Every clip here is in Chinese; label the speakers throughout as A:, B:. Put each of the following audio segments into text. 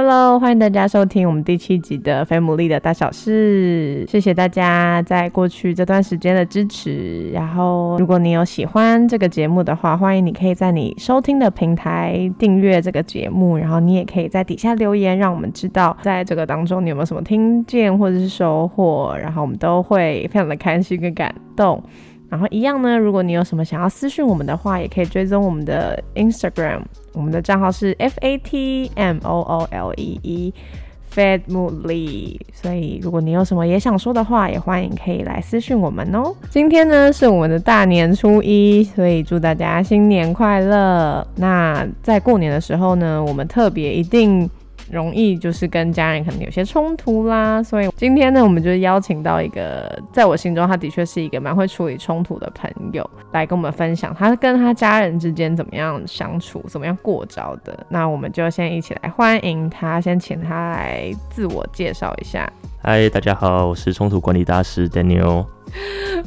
A: Hello，欢迎大家收听我们第七集的《菲姆利的大小事》。谢谢大家在过去这段时间的支持。然后，如果你有喜欢这个节目的话，欢迎你可以在你收听的平台订阅这个节目。然后，你也可以在底下留言，让我们知道在这个当中你有没有什么听见或者是收获。然后，我们都会非常的开心跟感动。然后一样呢，如果你有什么想要私讯我们的话，也可以追踪我们的 Instagram，我们的账号是 F A T M O O L E E，Family。所以如果你有什么也想说的话，也欢迎可以来私讯我们哦。今天呢是我们的大年初一，所以祝大家新年快乐。那在过年的时候呢，我们特别一定。容易就是跟家人可能有些冲突啦，所以今天呢，我们就邀请到一个在我心中他的确是一个蛮会处理冲突的朋友，来跟我们分享他跟他家人之间怎么样相处，怎么样过招的。那我们就先一起来欢迎他，先请他来自我介绍一下。
B: 嗨，大家好，我是冲突管理大师 Daniel。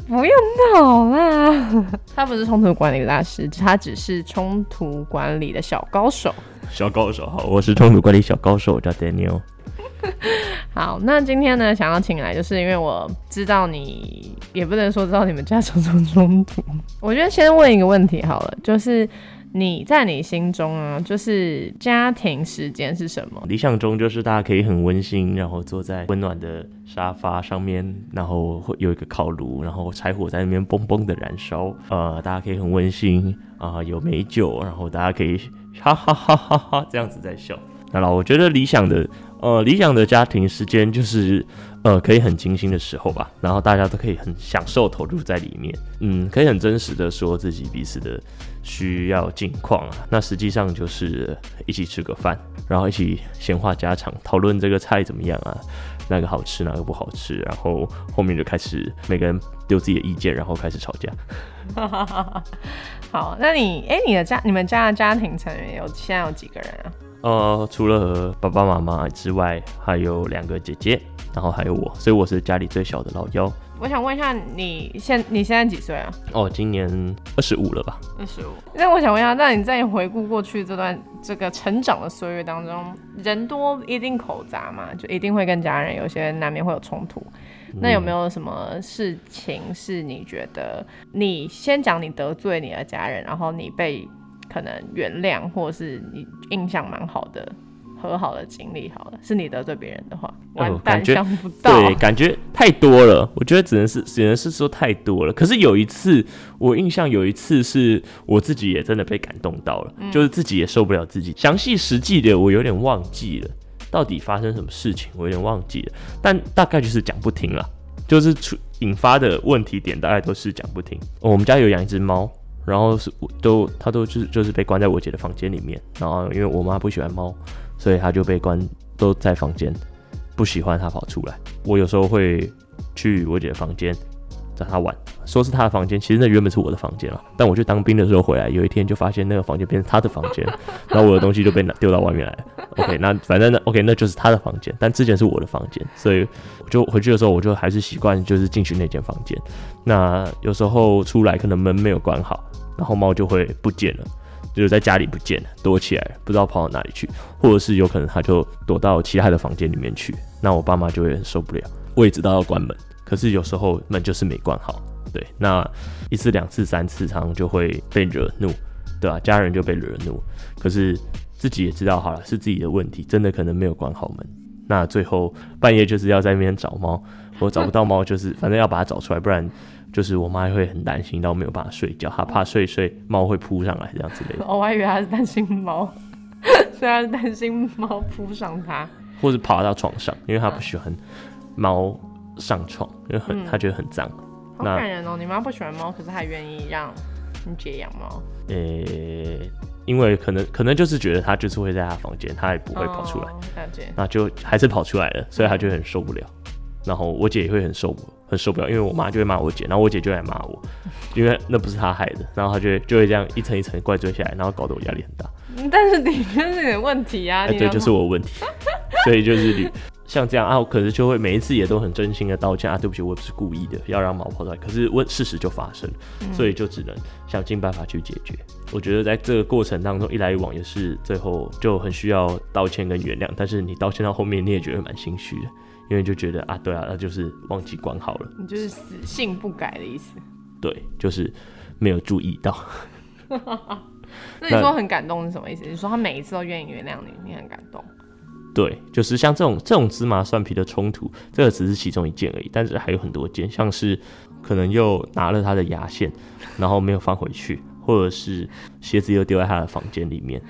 A: 不用闹啦，他不是冲突管理大师，他只是冲突管理的小高手。
B: 小高手好，我是冲突管理小高手，我叫 Daniel。
A: 好，那今天呢，想要请来，就是因为我知道你，也不能说知道你们家种种冲突。我觉得先问一个问题好了，就是你在你心中啊，就是家庭时间是什么？
B: 理想中就是大家可以很温馨，然后坐在温暖的沙发上面，然后会有一个烤炉，然后柴火在那边嘣嘣的燃烧，呃，大家可以很温馨啊，有美酒，然后大家可以。哈哈哈哈哈！这样子在笑。那了，我觉得理想的，呃，理想的家庭时间就是，呃，可以很精心的时候吧。然后大家都可以很享受投入在里面，嗯，可以很真实的说自己彼此的需要近况啊。那实际上就是一起吃个饭，然后一起闲话家常，讨论这个菜怎么样啊，哪个好吃，哪个不好吃。然后后面就开始每个人丢自己的意见，然后开始吵架。
A: 好，那你哎，你的家，你们家的家庭成员有现在有几个人啊？
B: 呃，除了爸爸妈妈之外，还有两个姐姐，然后还有我，所以我是家里最小的老幺。
A: 我想问一下，你现你现在几岁啊？
B: 哦，今年二十五了吧？
A: 二十五。那我想问一下，那你在回顾过去这段这个成长的岁月当中，人多一定口杂嘛，就一定会跟家人有些难免会有冲突。那有没有什么事情是你觉得你先讲你得罪你的家人，然后你被可能原谅，或是你印象蛮好的和好的经历？好了，是你得罪别人的话，完蛋，想不到，
B: 对，感觉太多了。我觉得只能是只能是说太多了。可是有一次，我印象有一次是我自己也真的被感动到了，就是自己也受不了自己。详细实际的我有点忘记了。到底发生什么事情，我有点忘记了，但大概就是讲不听了，就是出引发的问题点大概都是讲不听。我们家有养一只猫，然后是都他都就是就是被关在我姐的房间里面，然后因为我妈不喜欢猫，所以他就被关都在房间，不喜欢他跑出来。我有时候会去我姐的房间找他玩。说是他的房间，其实那原本是我的房间了。但我去当兵的时候回来，有一天就发现那个房间变成他的房间，然后我的东西就被拿丢到外面来了。OK，那反正那 OK，那就是他的房间，但之前是我的房间，所以我就回去的时候，我就还是习惯就是进去那间房间。那有时候出来可能门没有关好，然后猫就会不见了，就是在家里不见了，躲起来，不知道跑到哪里去，或者是有可能它就躲到其他的房间里面去。那我爸妈就会很受不了，我也知道要关门，可是有时候门就是没关好。对，那一次、两次、三次，常常就会被惹怒，对吧？家人就被惹怒，可是自己也知道，好了，是自己的问题，真的可能没有关好门。那最后半夜就是要在那边找猫，我找不到猫，就是反正要把它找出来，不然就是我妈会很担心，到没有办法睡觉，她怕睡睡猫会扑上来这样之类的。
A: 我还以为她是担心猫，虽然担心猫扑上她，
B: 或是爬到床上，因为她不喜欢猫上床，因为很她觉得很脏。
A: 好感人哦！你妈不喜欢猫，可是还愿意让你姐养猫。
B: 呃，因为可能可能就是觉得它就是会在她房间，它也不会跑出来。那就还是跑出来了，所以她就很受不了。然后我姐也会很受很受不了，因为我妈就会骂我姐，然后我姐就来骂我，因为那不是她害的。然后她就就会这样一层一层怪罪下来，然后搞得我压力很大。
A: 但是的确是你的问题啊，
B: 哎，对，就是我问题，所以就是你像这样啊，我可是就会每一次也都很真心的道歉啊，对不起，我不是故意的，要让毛跑出来，可是问事实就发生，所以就只能想尽办法去解决。我觉得在这个过程当中，一来一往也是最后就很需要道歉跟原谅，但是你道歉到后面，你也觉得蛮心虚的，因为就觉得啊，对啊，那就是忘记关好了，
A: 你就是死性不改的意思，
B: 对，就是没有注意到。
A: 那你说很感动是什么意思？你说他每一次都愿意原谅你，你很感动。
B: 对，就是像这种这种芝麻蒜皮的冲突，这个只是其中一件而已，但是还有很多件，像是可能又拿了他的牙线，然后没有放回去，或者是鞋子又丢在他的房间里面。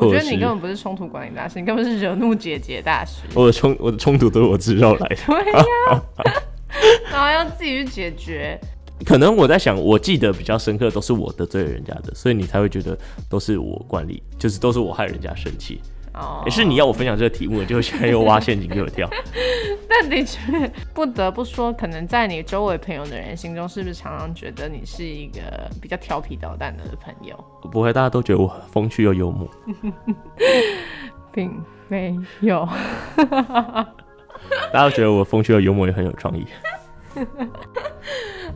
A: 我觉得你根本不是冲突管理大师，你根本是惹怒姐姐大师。
B: 我的冲我的冲突都是我制造来的。
A: 对呀，然后要自己去解决。
B: 可能我在想，我记得比较深刻都是我得罪了人家的，所以你才会觉得都是我管理，就是都是我害人家生气。哦，也是你要我分享这个题目，就现在又挖陷阱给我跳。
A: 但的确不得不说，可能在你周围朋友的人心中，是不是常常觉得你是一个比较调皮捣蛋的朋友？
B: 不会，大家都觉得我风趣又幽默，
A: 并没有。
B: 大家都觉得我风趣又幽默，也很有创意。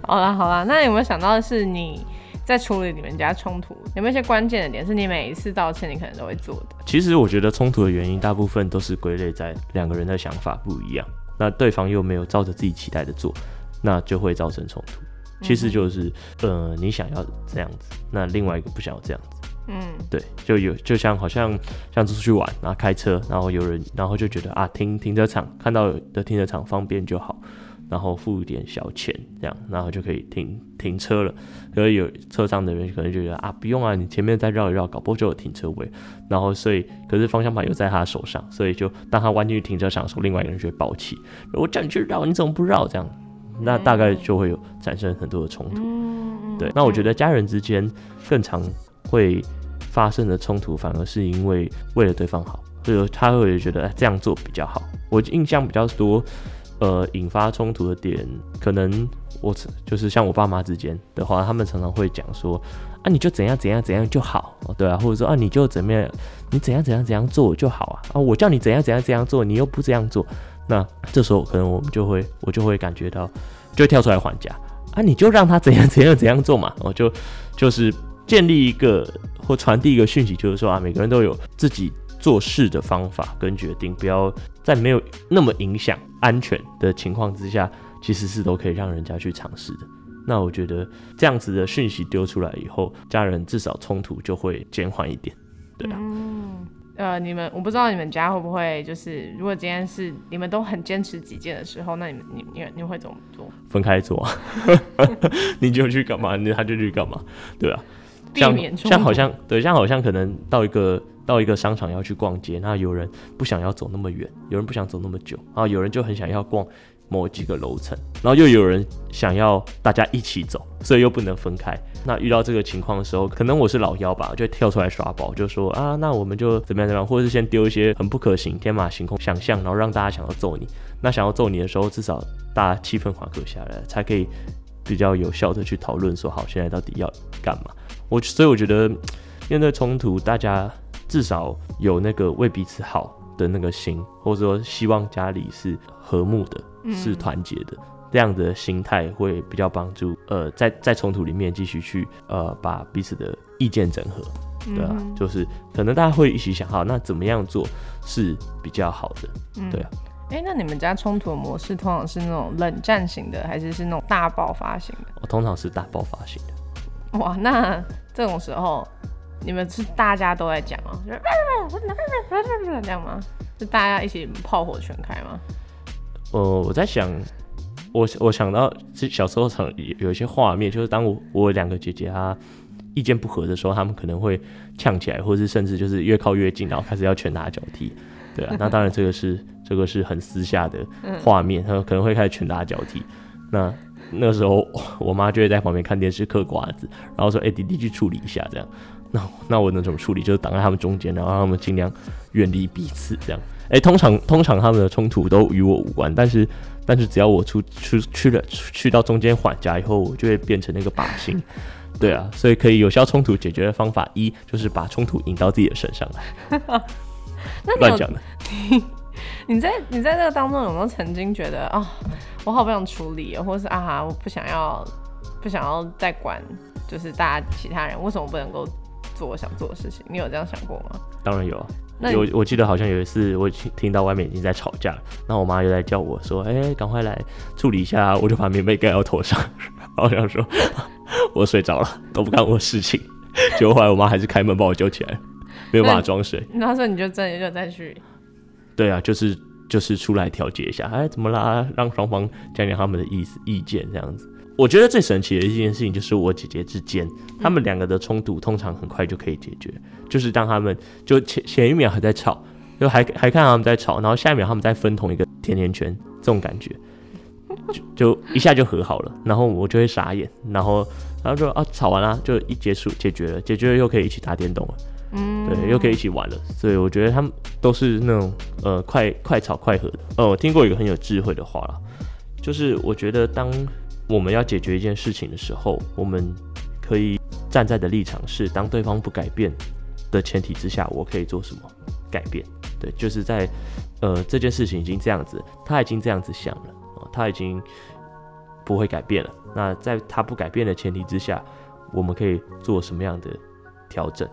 A: 好啦好啦，那有没有想到的是你在处理你们家冲突，有没有一些关键的点是你每一次道歉你可能都会做的？
B: 其实我觉得冲突的原因大部分都是归类在两个人的想法不一样，那对方又没有照着自己期待的做，那就会造成冲突。其实就是呃你想要这样子，那另外一个不想要这样子。嗯，对，就有就像好像像出去玩，然后开车，然后有人然后就觉得啊停停车场看到的停车场方便就好。然后付一点小钱，这样，然后就可以停停车了。所以有车上的人可能就觉得啊，不用啊，你前面再绕一绕，搞不好就有停车位。然后所以，可是方向盘又在他手上，所以就当他弯进去停车场的时候，另外一个人就会暴气。我叫你去绕，你怎么不绕？这样，那大概就会有产生很多的冲突。对，那我觉得家人之间更常会发生的冲突，反而是因为为了对方好，所以他会觉得这样做比较好。我印象比较多。呃，引发冲突的点，可能我就是像我爸妈之间的话，他们常常会讲说，啊，你就怎样怎样怎样就好，对啊，或者说啊，你就怎么样，你怎样怎样怎样做就好啊，啊，我叫你怎样怎样怎样做，你又不这样做，那这时候可能我们就会，我就会感觉到，就跳出来还价，啊，你就让他怎样怎样怎样做嘛，我 就就是建立一个或传递一个讯息，就是说啊，每个人都有自己。做事的方法跟决定，不要在没有那么影响安全的情况之下，其实是都可以让人家去尝试的。那我觉得这样子的讯息丢出来以后，家人至少冲突就会减缓一点。对啊，
A: 嗯，呃，你们我不知道你们家会不会就是，如果今天是你们都很坚持己见的时候，那你们你你你会怎么做？
B: 分开做，你就去干嘛，你他就去干嘛，对啊，
A: 像
B: 像好像对，像好像可能到一个。到一个商场要去逛街，那有人不想要走那么远，有人不想走那么久，然后有人就很想要逛某几个楼层，然后又有人想要大家一起走，所以又不能分开。那遇到这个情况的时候，可能我是老幺吧，就跳出来耍宝，就说啊，那我们就怎么样怎么样，或者是先丢一些很不可行、天马行空想象，然后让大家想要揍你。那想要揍你的时候，至少大家气氛缓和下来，才可以比较有效的去讨论说好，现在到底要干嘛？我所以我觉得面对冲突，大家。至少有那个为彼此好的那个心，或者说希望家里是和睦的，是团结的，这样的心态会比较帮助。呃，在在冲突里面继续去呃把彼此的意见整合，对啊，就是可能大家会一起想，好，那怎么样做是比较好的，对啊。
A: 哎，那你们家冲突的模式通常是那种冷战型的，还是是那种大爆发型的？
B: 我通常是大爆发型的。
A: 哇，那这种时候。你们是大家都在讲哦，这样吗？是大家一起炮火全开吗？
B: 呃，我在想，我我想到小时候常有一些画面，就是当我我两个姐姐她意见不合的时候，她们可能会呛起来，或者是甚至就是越靠越近，然后开始要拳打脚踢。对啊，那当然这个是这个是很私下的画面，她们可能会开始拳打脚踢。那那时候 我妈就会在旁边看电视嗑瓜子，然后说：“哎，弟弟去处理一下。”这样。那那我能怎么处理？就是挡在他们中间，然后让他们尽量远离彼此，这样。哎，通常通常他们的冲突都与我无关，但是但是只要我出出去了去到中间缓夹以后，我就会变成那个靶心，对啊，所以可以有效冲突解决的方法一就是把冲突引到自己的身上来。
A: 那
B: 乱讲的。
A: 你在你在这个当中有没有曾经觉得啊，我好不想处理，或是啊，我不想要不想要再管，就是大家其他人为什么不能够做我想做的事情？你有这样想过吗？
B: 当然有啊。有，我记得好像有一次，我听到外面已经在吵架，然后我妈又在叫我说：“哎，赶快来处理一下。”我就把棉被盖到头上，好想说 我睡着了，都不干我的事情。结果后来我妈还是开门把我救起来，没有办法装睡。
A: 那时候你就真的就再去？
B: 对啊，就是就是出来调解一下，哎，怎么啦？让双方讲讲他们的意思意见这样子。我觉得最神奇的一件事情就是我姐姐之间，他们两个的冲突通常很快就可以解决，就是当他们就前前一秒还在吵，就还还看他们在吵，然后下一秒他们在分同一个甜甜圈，这种感觉，就就一下就和好了，然后我就会傻眼，然后然后就啊吵完了就一结束解决了，解决了又可以一起打电动了，嗯，对，又可以一起玩了，所以我觉得他们都是那种呃快快吵快和的。呃，我听过一个很有智慧的话了，就是我觉得当我们要解决一件事情的时候，我们可以站在的立场是，当对方不改变的前提之下，我可以做什么改变？对，就是在呃这件事情已经这样子，他已经这样子想了，他已经不会改变了。那在他不改变的前提之下，我们可以做什么样的调整？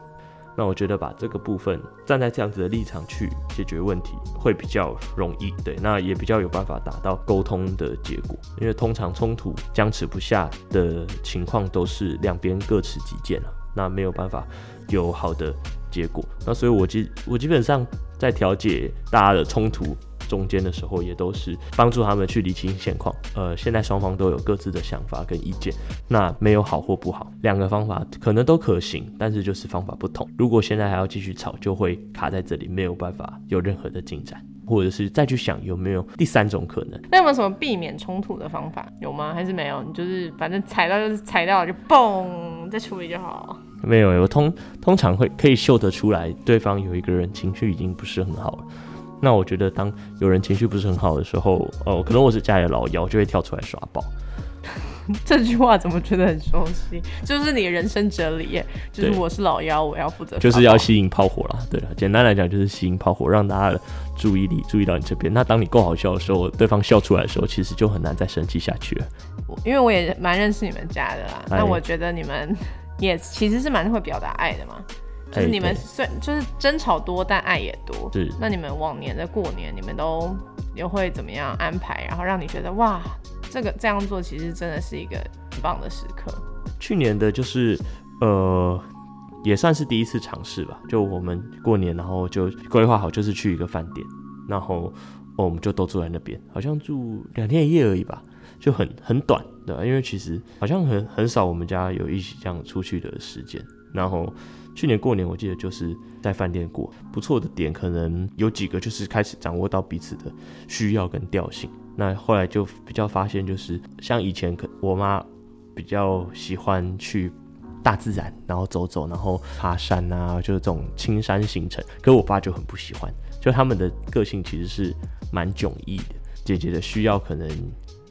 B: 那我觉得把这个部分站在这样子的立场去解决问题会比较容易，对，那也比较有办法达到沟通的结果。因为通常冲突僵持不下的情况都是两边各持己见了，那没有办法有好的结果。那所以我基我基本上在调解大家的冲突。中间的时候也都是帮助他们去理清现况。呃，现在双方都有各自的想法跟意见，那没有好或不好，两个方法可能都可行，但是就是方法不同。如果现在还要继续吵，就会卡在这里，没有办法有任何的进展，或者是再去想有没有第三种可能。
A: 那有没有什么避免冲突的方法？有吗？还是没有？你就是反正踩到就是踩到就嘣，再处理就好。
B: 没有，我通通常会可以嗅得出来，对方有一个人情绪已经不是很好了。那我觉得，当有人情绪不是很好的时候，哦，可能我是家里的老幺，就会跳出来耍宝。
A: 这句话怎么觉得很熟悉？就是你的人生哲理耶，就是我是老幺，我要负责，
B: 就是要吸引炮火啦。对了，简单来讲就是吸引炮火，让大家的注意力注意到你这边。那当你够好笑的时候，对方笑出来的时候，其实就很难再生气下去了。
A: 因为我也蛮认识你们家的啦，那我觉得你们也其实是蛮会表达爱的嘛。就是你们虽就是争吵多，但爱也多。
B: 是。
A: 那你们往年的过年，你们都又会怎么样安排？然后让你觉得哇，这个这样做其实真的是一个很棒的时刻。
B: 去年的就是呃，也算是第一次尝试吧。就我们过年，然后就规划好，就是去一个饭店，然后我们就都住在那边，好像住两天一夜而已吧，就很很短的。因为其实好像很很少我们家有一起这样出去的时间，然后。去年过年，我记得就是在饭店过，不错的点可能有几个，就是开始掌握到彼此的需要跟调性。那后来就比较发现，就是像以前，可我妈比较喜欢去大自然，然后走走，然后爬山啊，就是这种青山行程。可我爸就很不喜欢，就他们的个性其实是蛮迥异的。姐姐的需要可能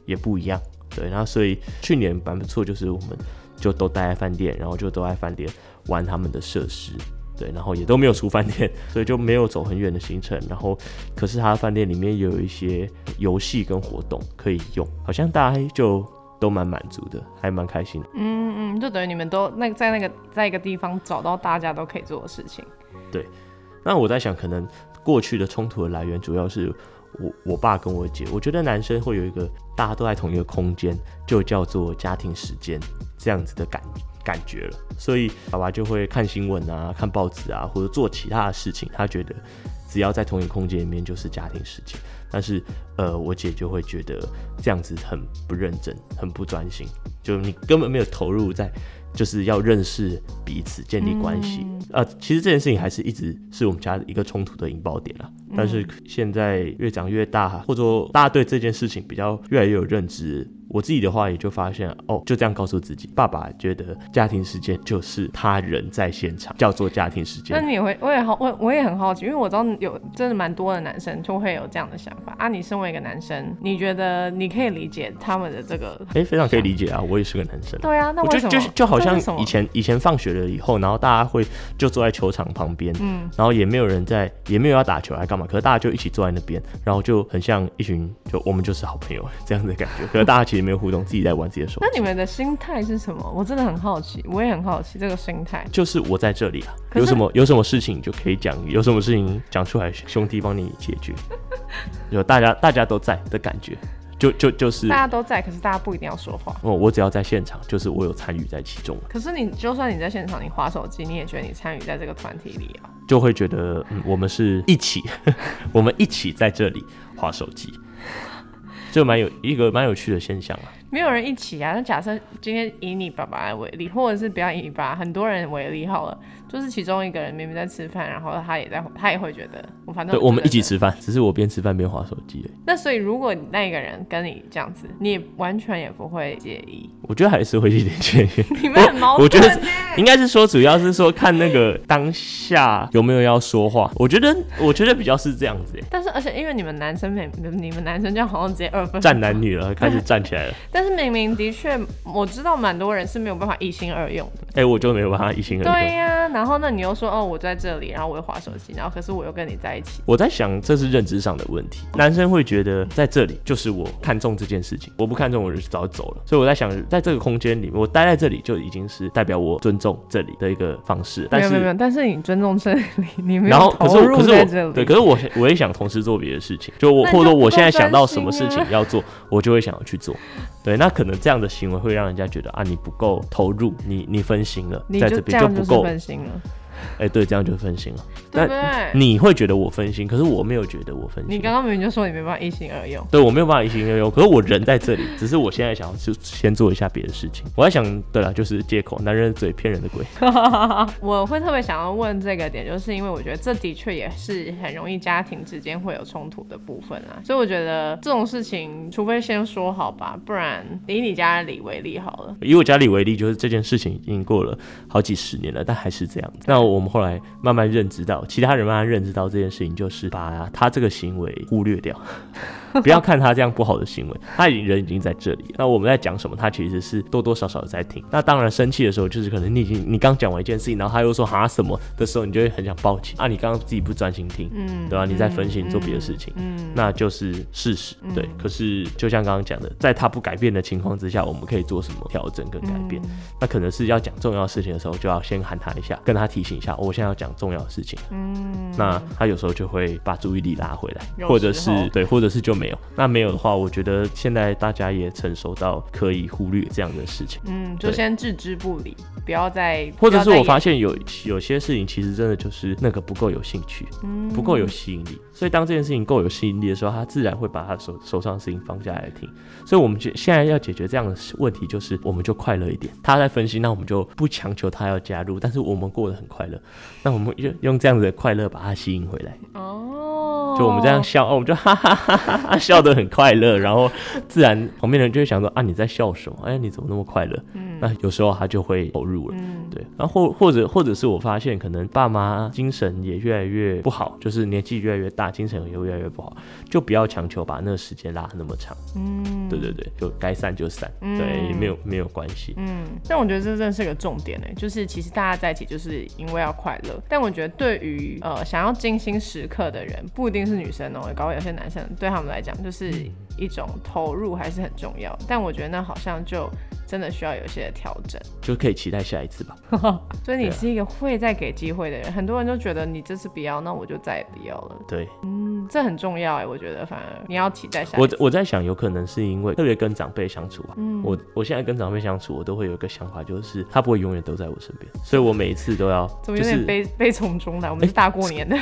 B: 也不一样，对。然后所以去年蛮不错，就是我们就都待在饭店，然后就都在饭店。玩他们的设施，对，然后也都没有出饭店，所以就没有走很远的行程。然后，可是他的饭店里面有一些游戏跟活动可以用，好像大家就都蛮满足的，还蛮开心的。
A: 嗯嗯，就等于你们都那在那个在一个地方找到大家都可以做的事情。
B: 对，那我在想，可能过去的冲突的来源主要是我我爸跟我姐，我觉得男生会有一个大家都在同一个空间，就叫做家庭时间这样子的感觉。感觉了，所以爸爸就会看新闻啊，看报纸啊，或者做其他的事情。他觉得只要在同一个空间里面就是家庭时间。但是，呃，我姐就会觉得这样子很不认真，很不专心，就你根本没有投入在就是要认识彼此、建立关系。呃，其实这件事情还是一直是我们家一个冲突的引爆点啊。但是现在越长越大，或者说大家对这件事情比较越来越有认知。我自己的话也就发现，哦，就这样告诉自己，爸爸觉得家庭时间就是他人在现场，叫做家庭时间。
A: 那你也会，我也好，我我也很好奇，因为我知道有真的蛮多的男生就会有这样的想法啊。你身为一个男生，你觉得你可以理解他们的这个？
B: 哎，非常可以理解啊，我也是个男生。
A: 对啊，那
B: 我就是就好像以
A: 前
B: 以前放学了以后，然后大家会就坐在球场旁边，嗯，然后也没有人在，也没有要打球来干嘛，可是大家就一起坐在那边，然后就很像一群就我们就是好朋友这样的感觉，可是大家其实没有互动，自己在玩自己的手机。
A: 那你们的心态是什么？我真的很好奇，我也很好奇这个心态。
B: 就是我在这里啊，有什么有什么事情就可以讲，有什么事情讲出来，兄弟帮你解决，有大家大家都在的感觉。就就就是
A: 大家都在，可是大家不一定要说话。
B: 哦，我只要在现场，就是我有参与在其中。
A: 可是你就算你在现场，你划手机，你也觉得你参与在这个团体里啊？
B: 就会觉得，嗯，我们是一起，我们一起在这里划手机，就蛮有一个蛮有趣的现象啊。
A: 没有人一起啊。那假设今天以你爸爸为例，或者是不要以你爸，很多人为例好了。就是其中一个人明明在吃饭，然后他也在，他也会觉得我反正
B: 对，我们一起吃饭，只是我边吃饭边划手机。
A: 那所以如果那个人跟你这样子，你完全也不会介意？
B: 我觉得还是会有点介意。
A: 你们很矛盾。
B: 我觉得应该是说，主要是说看那个当下有没有要说话。我觉得，我觉得比较是这样子。
A: 但是，而且因为你们男生，每你们男生就好像直接二分
B: 站男女了，开始站起来了。
A: 但是明明的确，我知道蛮多人是没有办法一心二用的。
B: 哎，我就没有办法一心二用。
A: 对呀，然后那你又说哦。我在这里，然后我又划手机，然后可是我又跟你在一起。
B: 我在想，这是认知上的问题。男生会觉得在这里就是我看中这件事情，我不看中我就早走了。所以我在想，在这个空间里面，我待在这里就已经是代表我尊重这里的一个方式。
A: 没有没有，但是你尊重这里，你没
B: 有
A: 投入在
B: 这里。对，可是我我也想同时做别的事情，就我或者我现在想到什么事情要做，我就会想要去做。对，那可能这样的行为会让人家觉得啊，你不够投入，你你分心了，在这边就不够
A: 分心了。
B: 哎，对，这样就分心了，
A: 对不对？
B: 你会觉得我分心，可是我没有觉得我分心。
A: 你刚刚明明就说你没办法一心二用，
B: 对我没有办法一心二用，可是我人在这里，只是我现在想要就先做一下别的事情。我在想，对了，就是借口，男人嘴骗人的鬼。
A: 我会特别想要问这个点，就是因为我觉得这的确也是很容易家庭之间会有冲突的部分啊，所以我觉得这种事情，除非先说好吧，不然以你家里为例好了。
B: 以我家里为例，就是这件事情已经过了好几十年了，但还是这样。那我我们后来。慢慢认知到，其他人慢慢认知到这件事情，就是把他这个行为忽略掉。不要看他这样不好的行为，他已经人已经在这里。那我们在讲什么，他其实是多多少少在听。那当然生气的时候，就是可能你已经你刚讲完一件事情，然后他又说哈什么的时候，你就会很想报警啊！你刚刚自己不专心听，嗯，对吧？你在分心做别的事情，嗯，那就是事实，对。可是就像刚刚讲的，在他不改变的情况之下，我们可以做什么调整跟改变？那可能是要讲重要事情的时候，就要先喊他一下，跟他提醒一下，我现在要讲重要的事情。嗯，那他有时候就会把注意力拉回来，或者是对，或者是就。没有，那没有的话，我觉得现在大家也成熟到可以忽略这样的事情。
A: 嗯，就先置之不理，不要再。
B: 或者是我发现有有些事情其实真的就是那个不够有兴趣，嗯不够有吸引力。所以当这件事情够有吸引力的时候，他自然会把他手手上的事情放下来听。所以我们就现在要解决这样的问题，就是我们就快乐一点。他在分析，那我们就不强求他要加入，但是我们过得很快乐。那我们用用这样子的快乐把他吸引回来。哦，就我们这样笑，哦，我们就哈哈哈哈笑得很快乐，然后自然旁边的人就会想说啊，你在笑什么？哎，你怎么那么快乐？嗯，那有时候他就会投入了。嗯，对。然后或或者或者是我发现，可能爸妈精神也越来越不好，就是年纪越来越大。精神也越来越不好，就不要强求把那个时间拉那么长。嗯，对对对，就该散就散，对，没有没有关系。
A: 嗯，但我觉得这真的是个重点呢，就是其实大家在一起就是因为要快乐。但我觉得对于呃想要精心时刻的人，不一定是女生哦，搞有些男生对他们来讲就是一种投入还是很重要。但我觉得那好像就。真的需要有些调整，
B: 就可以期待下一次吧。
A: 所以你是一个会再给机会的人，很多人都觉得你这次不要，那我就再也不要了。
B: 对，
A: 嗯，这很重要哎，我觉得反而你要期待下。
B: 我我在想，有可能是因为特别跟长辈相处啊。嗯，我我现在跟长辈相处，我都会有一个想法，就是他不会永远都在我身边，所以我每一次都要
A: 就是悲悲从中来。我们是 大过年的，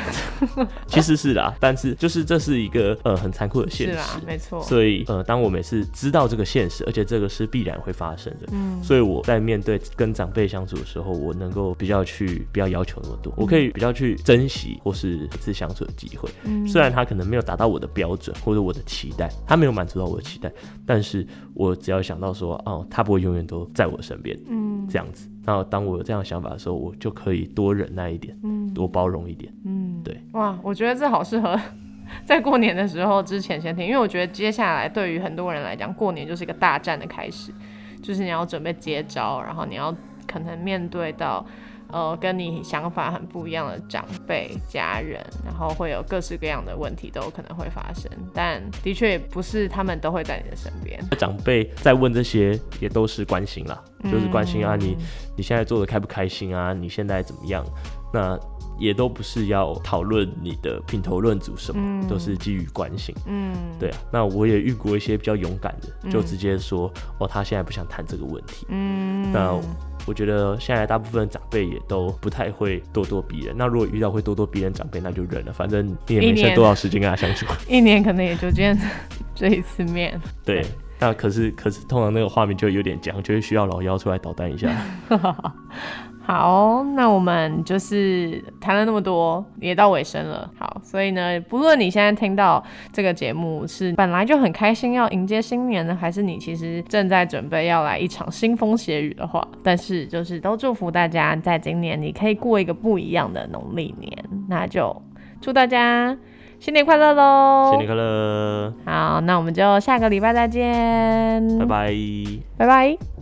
B: 其实是啦，但是就是这是一个呃很残酷的现实，
A: 没错。
B: 所以呃，当我每次知道这个现实，而且这个是必然会发生的。嗯，所以我在面对跟长辈相处的时候，我能够比较去不要要求那么多，我可以比较去珍惜或是一次相处的机会。嗯，虽然然他可能没有达到我的标准或者我的期待，他没有满足到我的期待，但是我只要想到说，哦，他不会永远都在我身边，嗯，这样子。那当我有这样想法的时候，我就可以多忍耐一点，嗯，多包容一点，嗯，对。
A: 哇，我觉得这好适合 在过年的时候之前先听，因为我觉得接下来对于很多人来讲，过年就是一个大战的开始，就是你要准备接招，然后你要可能面对到。呃，跟你想法很不一样的长辈、家人，然后会有各式各样的问题都有可能会发生，但的确也不是他们都会在你的身边。
B: 长辈在问这些，也都是关心啦，就是关心啊，你你现在做的开不开心啊？你现在怎么样？那也都不是要讨论你的品头论足什么，都是基于关心。嗯，对啊。那我也遇过一些比较勇敢的，就直接说哦，他现在不想谈这个问题。嗯，那。我觉得现在大部分长辈也都不太会咄咄逼人。那如果遇到会咄咄逼人长辈，那就忍了，反正你也没剩多少时间跟他相处。
A: 一年可能也就见这一次面。
B: 对，那可是可是通常那个画面就有点僵，就会需要老妖出来捣蛋一下。
A: 好，那我们就是谈了那么多，也到尾声了。好，所以呢，不论你现在听到这个节目是本来就很开心要迎接新年呢，还是你其实正在准备要来一场腥风血雨的话，但是就是都祝福大家在今年你可以过一个不一样的农历年。那就祝大家新年快乐喽！
B: 新年快乐！
A: 好，那我们就下个礼拜再见，
B: 拜拜，
A: 拜拜。